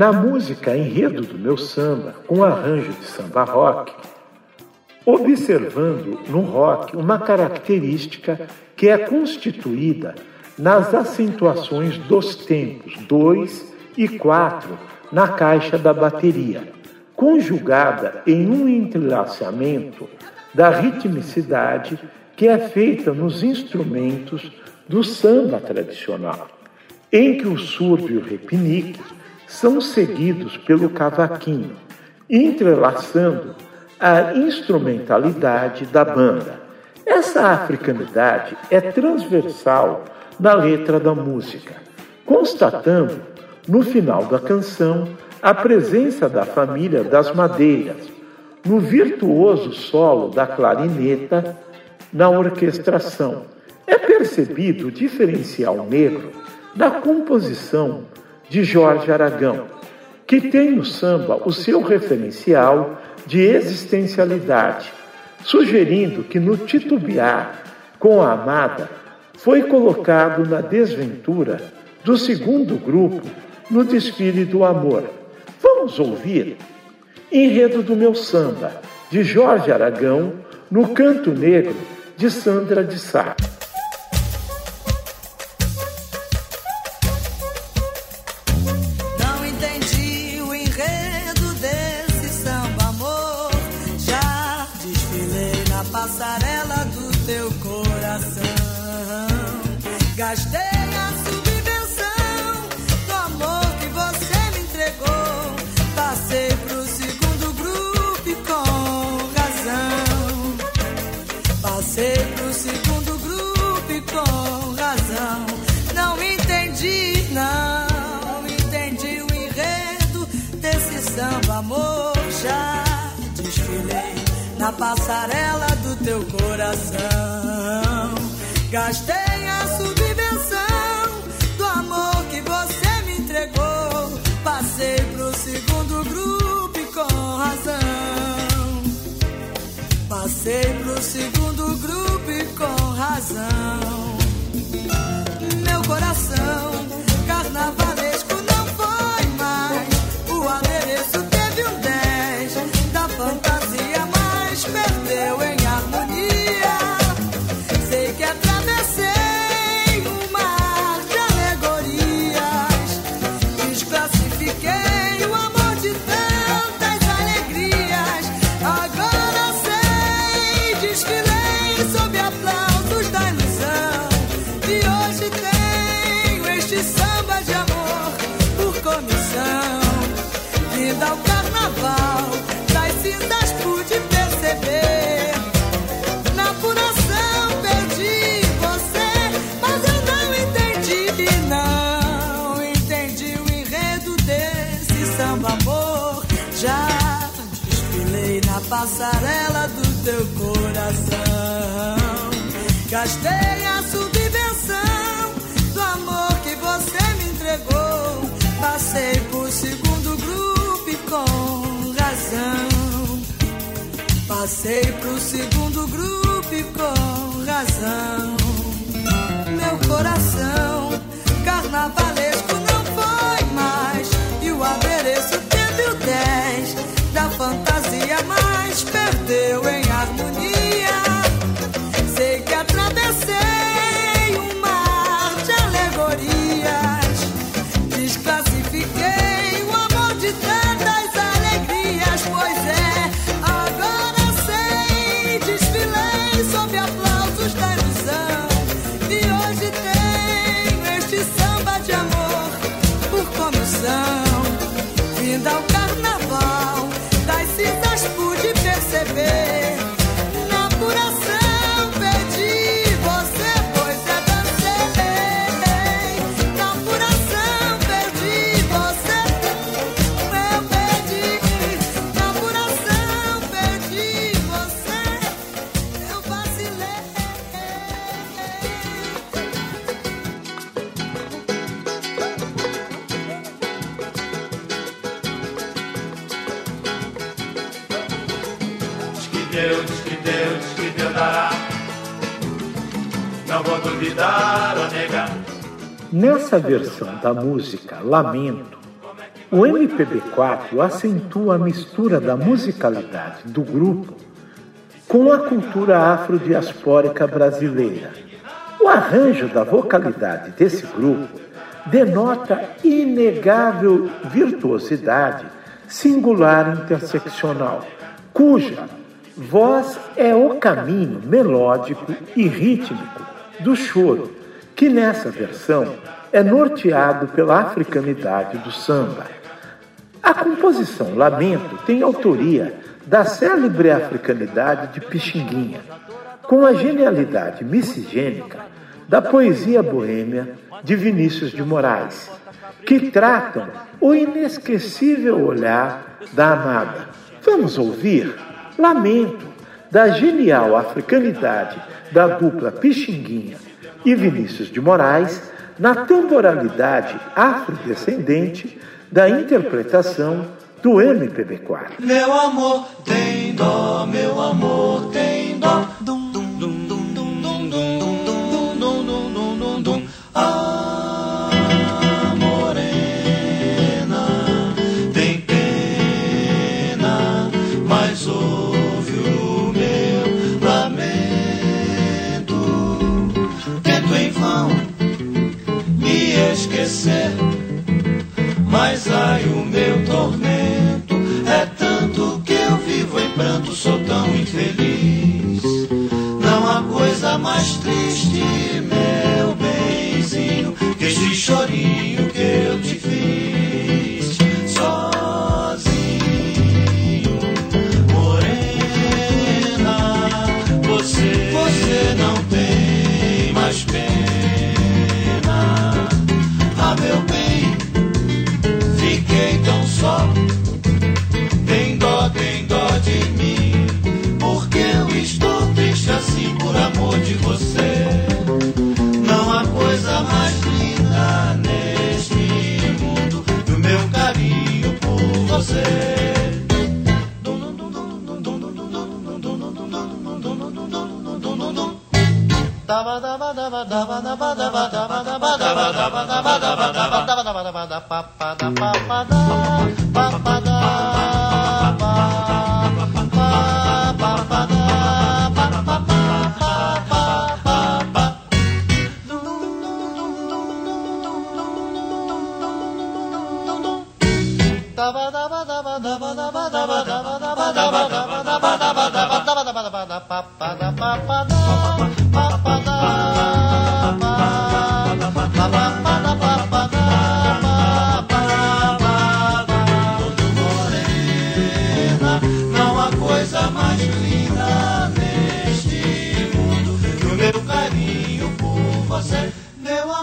Na música Enredo do Meu Samba, com arranjo de samba rock, observando no rock uma característica que é constituída nas acentuações dos tempos 2 e 4 na caixa da bateria, conjugada em um entrelaçamento da ritmicidade que é feita nos instrumentos do samba tradicional, em que o surdo e o repinique são seguidos pelo cavaquinho, entrelaçando a instrumentalidade da banda. Essa africanidade é transversal na letra da música, constatando, no final da canção, a presença da família das madeiras, no virtuoso solo da clarineta, na orquestração. É percebido o diferencial negro da composição de Jorge Aragão, que tem no samba o seu referencial de existencialidade, sugerindo que no titubear com a amada foi colocado na desventura do segundo grupo no desfile do amor. Vamos ouvir Enredo do Meu Samba, de Jorge Aragão, no Canto Negro, de Sandra de Sá. Passarela do teu coração. Gastei a subvenção do amor que você me entregou. Passei pro segundo grupo e com razão. Passei pro segundo grupo e com razão. Meu coração, gastei a subvenção do amor que você me entregou. Passei por segundo grupo e com razão. Passei pro segundo grupo e com razão. Meu coração, carnavalesco não foi mais. E o adereço teve o 10 da fantasia, mas perdeu linda o carnaval. Das cinzas pude perceber. Nessa versão da música Lamento, o MPB4 acentua a mistura da musicalidade do grupo com a cultura afrodiaspórica brasileira. O arranjo da vocalidade desse grupo denota inegável virtuosidade singular interseccional, cuja voz é o caminho melódico e rítmico do choro que nessa versão é norteado pela africanidade do samba. A composição Lamento tem autoria da célebre africanidade de Pixinguinha, com a genialidade miscigênica da poesia boêmia de Vinícius de Moraes, que tratam o inesquecível olhar da amada. Vamos ouvir Lamento, da genial africanidade da dupla Pixinguinha e Vinícius de Moraes na temporalidade afrodescendente da interpretação do MPB4. Meu amor tem dó, meu amor tem dó.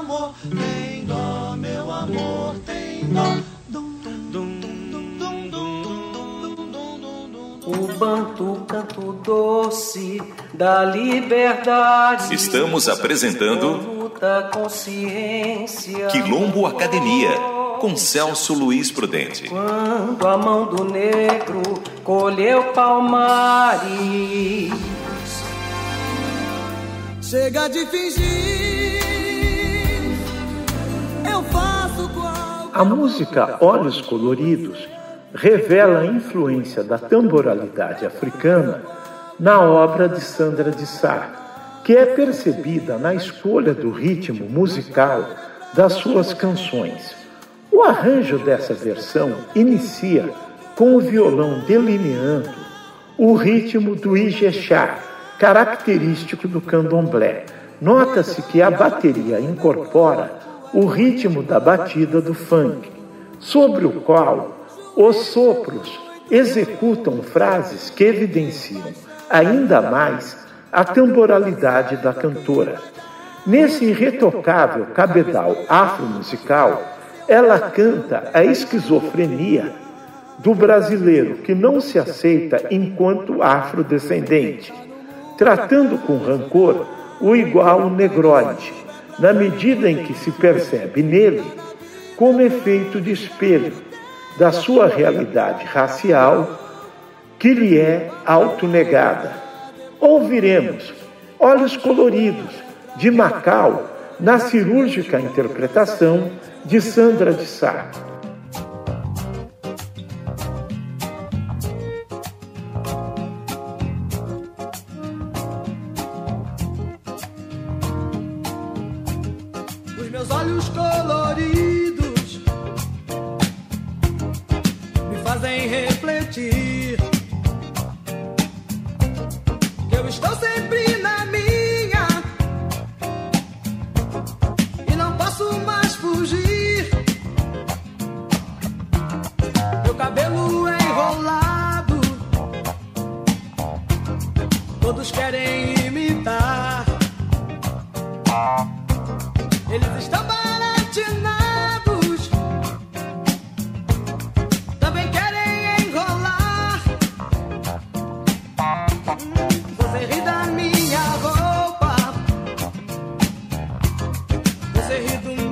amor, tem dó, meu amor, tem dó. O banto canto doce da liberdade. Estamos apresentando luta, consciência. Quilombo Academia com Celso Luiz Prudente. Quando a mão do negro colheu palmares. Chega de fingir A música Olhos Coloridos revela a influência da tamboralidade africana na obra de Sandra de Sá, que é percebida na escolha do ritmo musical das suas canções. O arranjo dessa versão inicia com o violão delineando o ritmo do Ijexá, característico do candomblé. Nota-se que a bateria incorpora o ritmo da batida do funk. sobre o qual os sopros executam frases que evidenciam ainda mais a temporalidade da cantora. Nesse irretocável cabedal afro-musical, ela canta a esquizofrenia do brasileiro que não se aceita enquanto afrodescendente, tratando com rancor o igual negroide, na medida em que se percebe nele como efeito de espelho da sua realidade racial que lhe é autonegada. Ouviremos Olhos Coloridos, de Macau, na cirúrgica interpretação de Sandra de Sá. Os meus olhos coloridos Você ri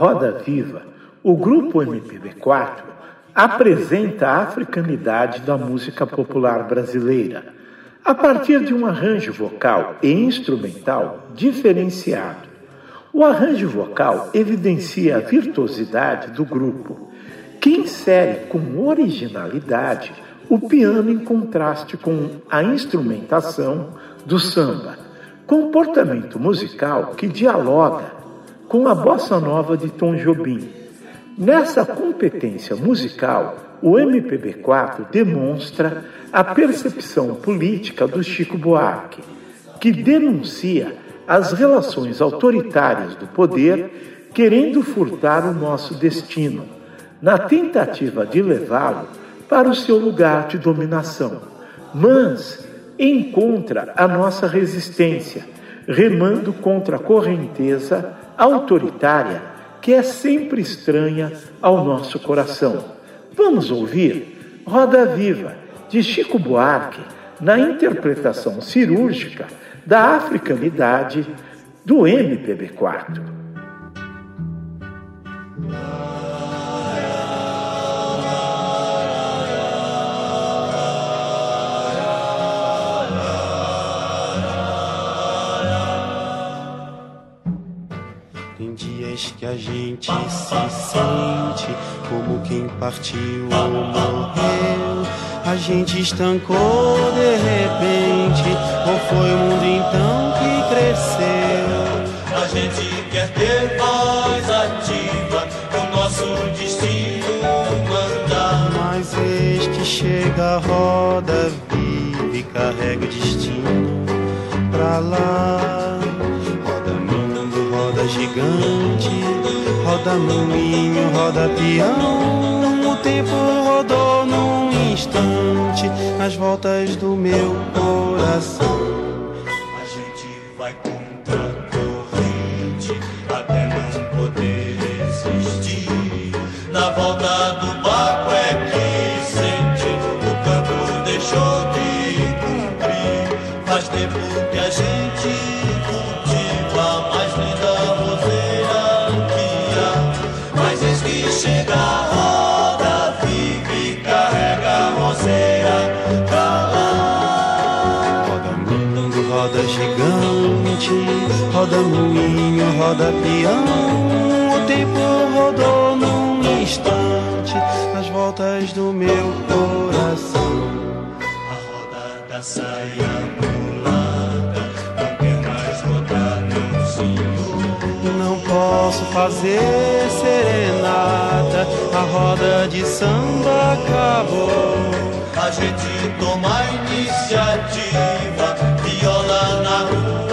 Roda Viva, o grupo MPB4 apresenta a africanidade da música popular brasileira, a partir de um arranjo vocal e instrumental diferenciado. O arranjo vocal evidencia a virtuosidade do grupo, que insere com originalidade o piano em contraste com a instrumentação do samba, comportamento musical que dialoga com a bossa nova de Tom Jobim. Nessa competência musical, o MPB4 demonstra a percepção política do Chico Buarque, que denuncia as relações autoritárias do poder querendo furtar o nosso destino, na tentativa de levá-lo para o seu lugar de dominação, mas encontra a nossa resistência, remando contra a correnteza autoritária que é sempre estranha ao nosso coração. Vamos ouvir Roda Viva, de Chico Buarque, na interpretação cirúrgica da africanidade do MPB4. que a gente se sente como quem partiu ou morreu. A gente estancou de repente, ou foi o mundo então que cresceu? A gente quer ter voz ativa, o nosso destino mandar. Mas eis que chega a roda viva e carrega o destino pra lá roda gigante, roda moinho, roda peão. O tempo rodou num instante nas voltas do meu coração. Roda moinho, roda peão. O tempo rodou num instante nas voltas do meu coração. A roda da saia mulata não quer mais rodar, não, senhor. Não posso fazer serenata, a roda de samba acabou. A gente toma a iniciativa, viola na rua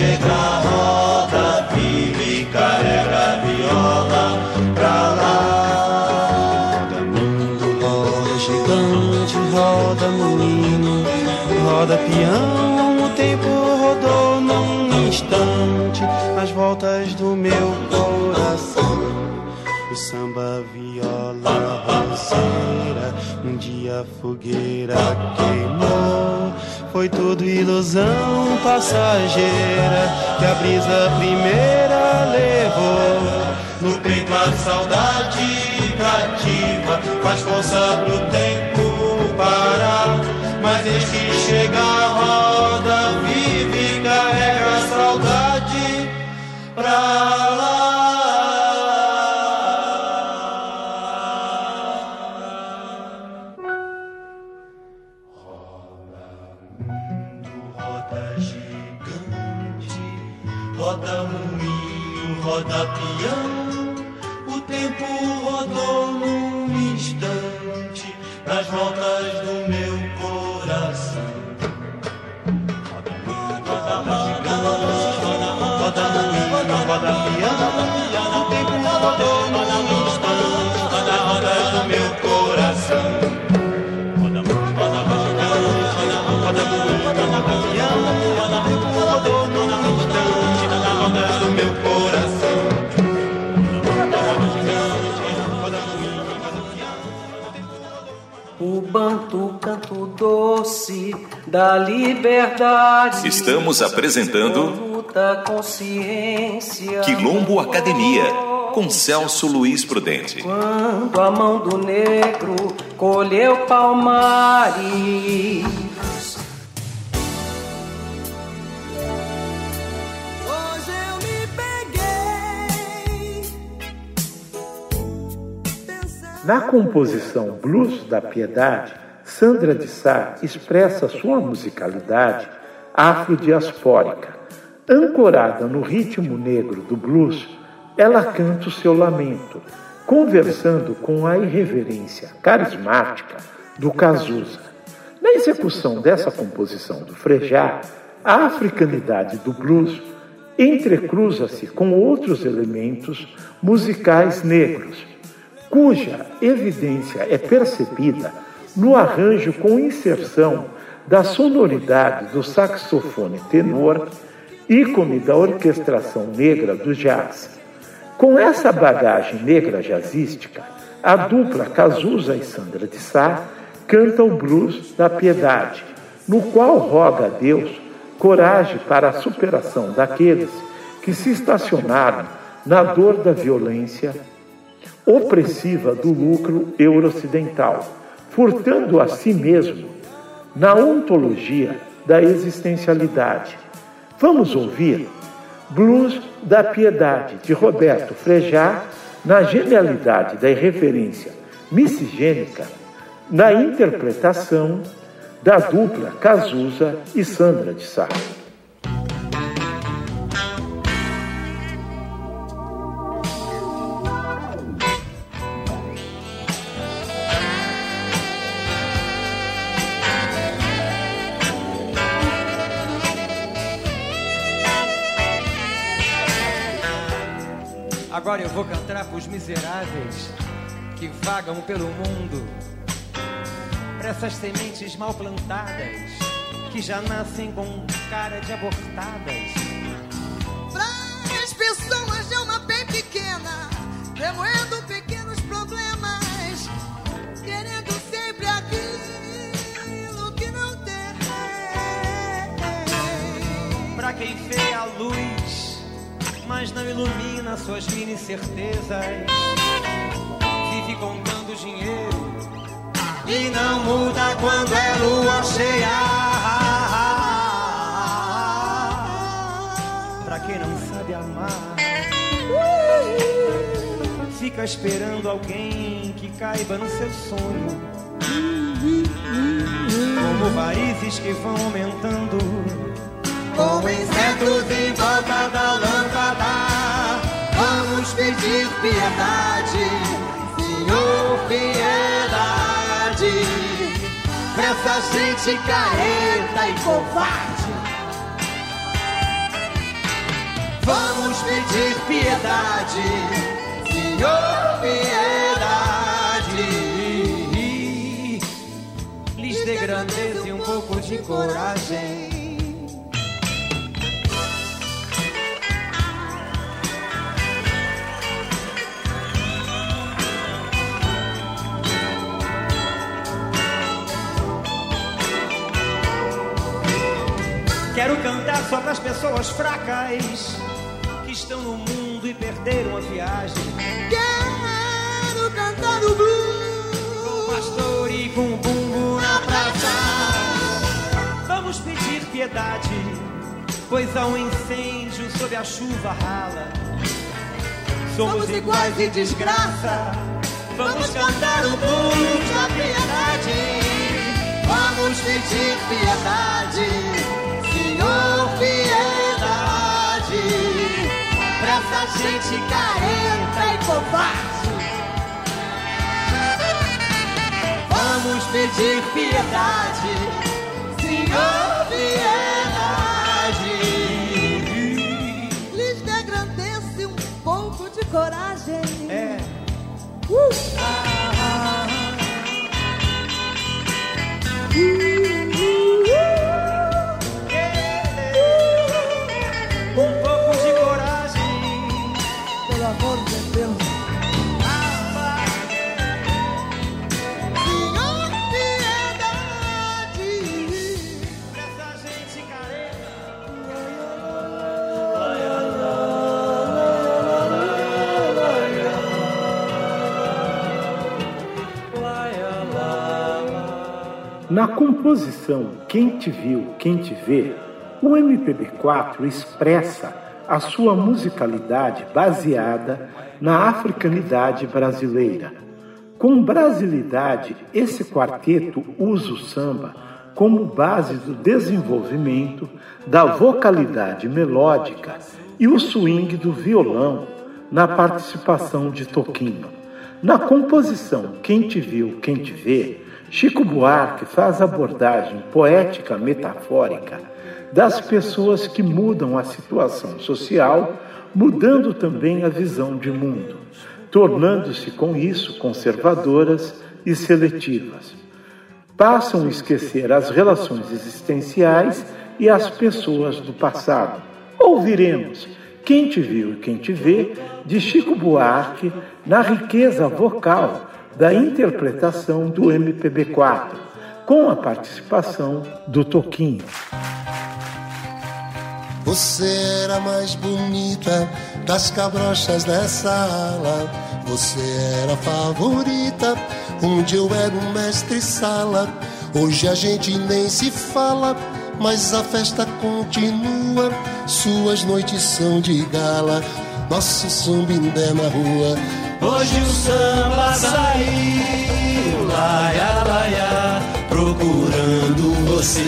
chega a roda viva e carrega a viola pra lá. Roda mundo, roda gigante, roda moinho, roda peão. O tempo rodou num instante as voltas do meu coração. O samba, viola, roseira, um dia a fogueira queimou foi tudo ilusão passageira que a brisa primeira levou. No peito a saudade cativa, faz força pro tempo parar. Mas eis que chega a roda vive e carrega a saudade pra canto doce da liberdade. Estamos apresentando Quilombo Academia com Celso Luiz Prudente. Quando a mão do negro colheu palmares Na composição Blues da Piedade, Sandra de Sá expressa sua musicalidade afrodiaspórica. Ancorada no ritmo negro do blues, ela canta o seu lamento, conversando com a irreverência carismática do Cazuza. Na execução dessa composição do Frejá, a africanidade do blues entrecruza-se com outros elementos musicais negros, cuja evidência é percebida no arranjo com inserção da sonoridade do saxofone tenor, ícone da orquestração negra do jazz. Com essa bagagem negra jazzística, a dupla Cazuza e Sandra de Sá canta o blues da piedade, no qual roga a Deus coragem para a superação daqueles que se estacionaram na dor da violência opressiva do lucro euro-ocidental, furtando a si mesmo na ontologia da existencialidade. Vamos ouvir Blues da Piedade, de Roberto Frejá, na genialidade da irreferência miscigênica, na interpretação da dupla Cazuza e Sandra de Sá. Pros miseráveis que vagam pelo mundo. Para essas sementes mal plantadas que já nascem com cara de abortadas. Para as pessoas de alma bem pequena, remoendo pequenos problemas, querendo sempre aquilo que não tem. Pra quem vê a luz, mas não ilumina suas mini certezas. Vive contando dinheiro e não muda quando é lua cheia. Pra quem não sabe amar, fica esperando alguém que caiba no seu sonho. Como varizes que vão aumentando Com insetos em volta da lâmpada, vamos pedir piedade, Senhor, piedade. Pra essa gente careta e covarde. Vamos pedir piedade, Senhor, piedade. lhes dê grandeza e um pouco de coragem. Só para as pessoas fracas que estão no mundo e perderam a viagem. Quero cantar o Com blues. pastor e com bumbo na praça. Vamos pedir piedade, pois há um incêndio sob a chuva rala. Somos iguais e desgraça. Vamos cantar o blues da piedade. Vamos pedir piedade, Senhor, gente careta e covarde. Vamos pedir piedade, Senhor, piedade. Lhes dê grandeza um pouco de coragem. É. Um Na composição Quem Te Viu, Quem Te Vê, o MPB4 expressa a sua musicalidade baseada na africanidade brasileira. Com brasilidade, esse quarteto usa o samba como base do desenvolvimento da vocalidade melódica e o swing do violão na participação de Toquinho. Na composição Quem Te Viu, Quem Te Vê, Chico Buarque faz abordagem poética metafórica das pessoas que mudam a situação social, mudando também a visão de mundo, tornando-se com isso conservadoras e seletivas. Passam a esquecer as relações existenciais e as pessoas do passado. Ouviremos Quem Te Viu e Quem Te Vê, de Chico Buarque, na riqueza vocal da interpretação do MPB4, com a participação do Toquinho. Você era mais bonita das cabrochas dessa ala. Você era a favorita, onde eu era o mestre sala. Hoje a gente nem se fala, mas a festa continua. Suas noites são de gala, nosso sumbindé na rua. Hoje o samba saiu, laia, laia, procurando você.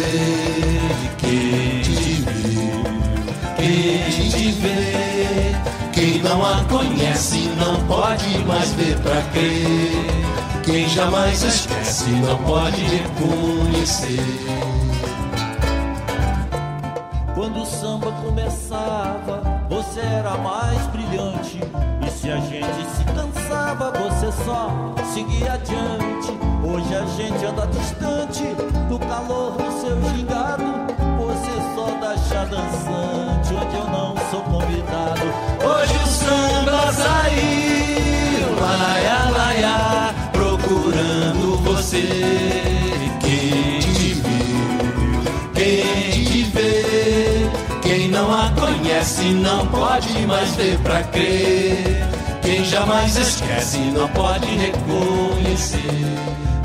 Quem te viu, quem te vê. Quem não a conhece não pode mais ver pra crer. Quem jamais esquece não pode reconhecer. Quando o samba começava, você era mais brilhante. E se a gente se cansava, você só seguia adiante. Hoje a gente anda distante do calor do seu gingado. Você só dá chá dançante, onde eu não sou convidado. Hoje o samba saiu, laia, laia, procurando você. Conhece não pode mais ver pra crer. Quem jamais esquece não pode reconhecer.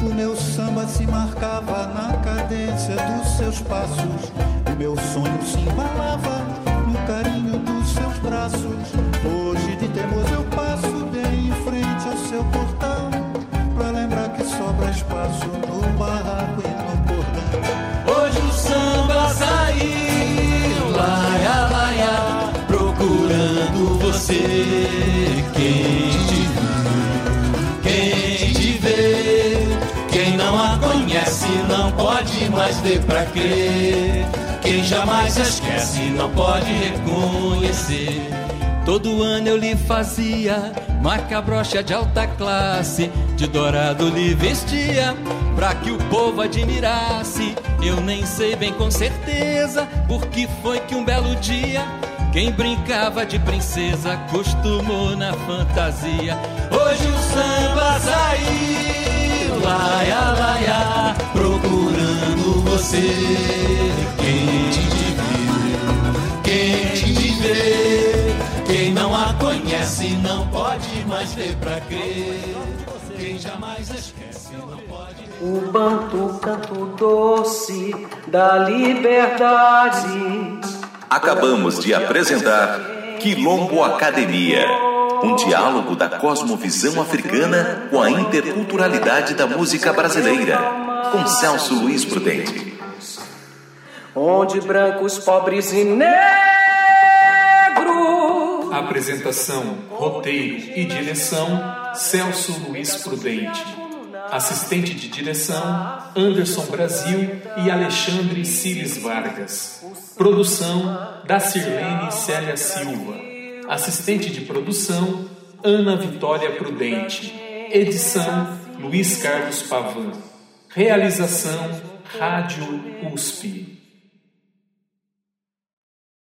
O meu samba se marcava na cadência dos seus passos. O meu sonho se embalava no carinho dos seus braços. Hoje de teimoso eu passo bem em frente ao seu portão. Pra lembrar que sobra espaço no barraco ver pra crer. Quem jamais esquece não pode reconhecer. Todo ano eu lhe fazia macabrocha de alta classe, de dourado lhe vestia, pra que o povo admirasse. Eu nem sei bem com certeza porque foi que um belo dia quem brincava de princesa acostumou na fantasia. Hoje o samba saiu, laia, laia, procurando você. Quem te viu, quem te vê. Quem não a conhece não pode mais ver pra crer. Quem jamais esquece não pode. O banto canto doce da liberdade. Acabamos de apresentar Quilombo Academia, um diálogo da cosmovisão africana com a interculturalidade da música brasileira, com Celso Luiz Prudente. Onde brancos, pobres e negros. Apresentação, roteiro e direção: Celso Luiz Prudente. Assistente de direção: Anderson Brasil e Alexandre Cires Vargas. Produção: da Sirlene Célia Silva. Assistente de produção: Ana Vitória Prudente. Edição: Luiz Carlos Pavan. Realização: Rádio USP.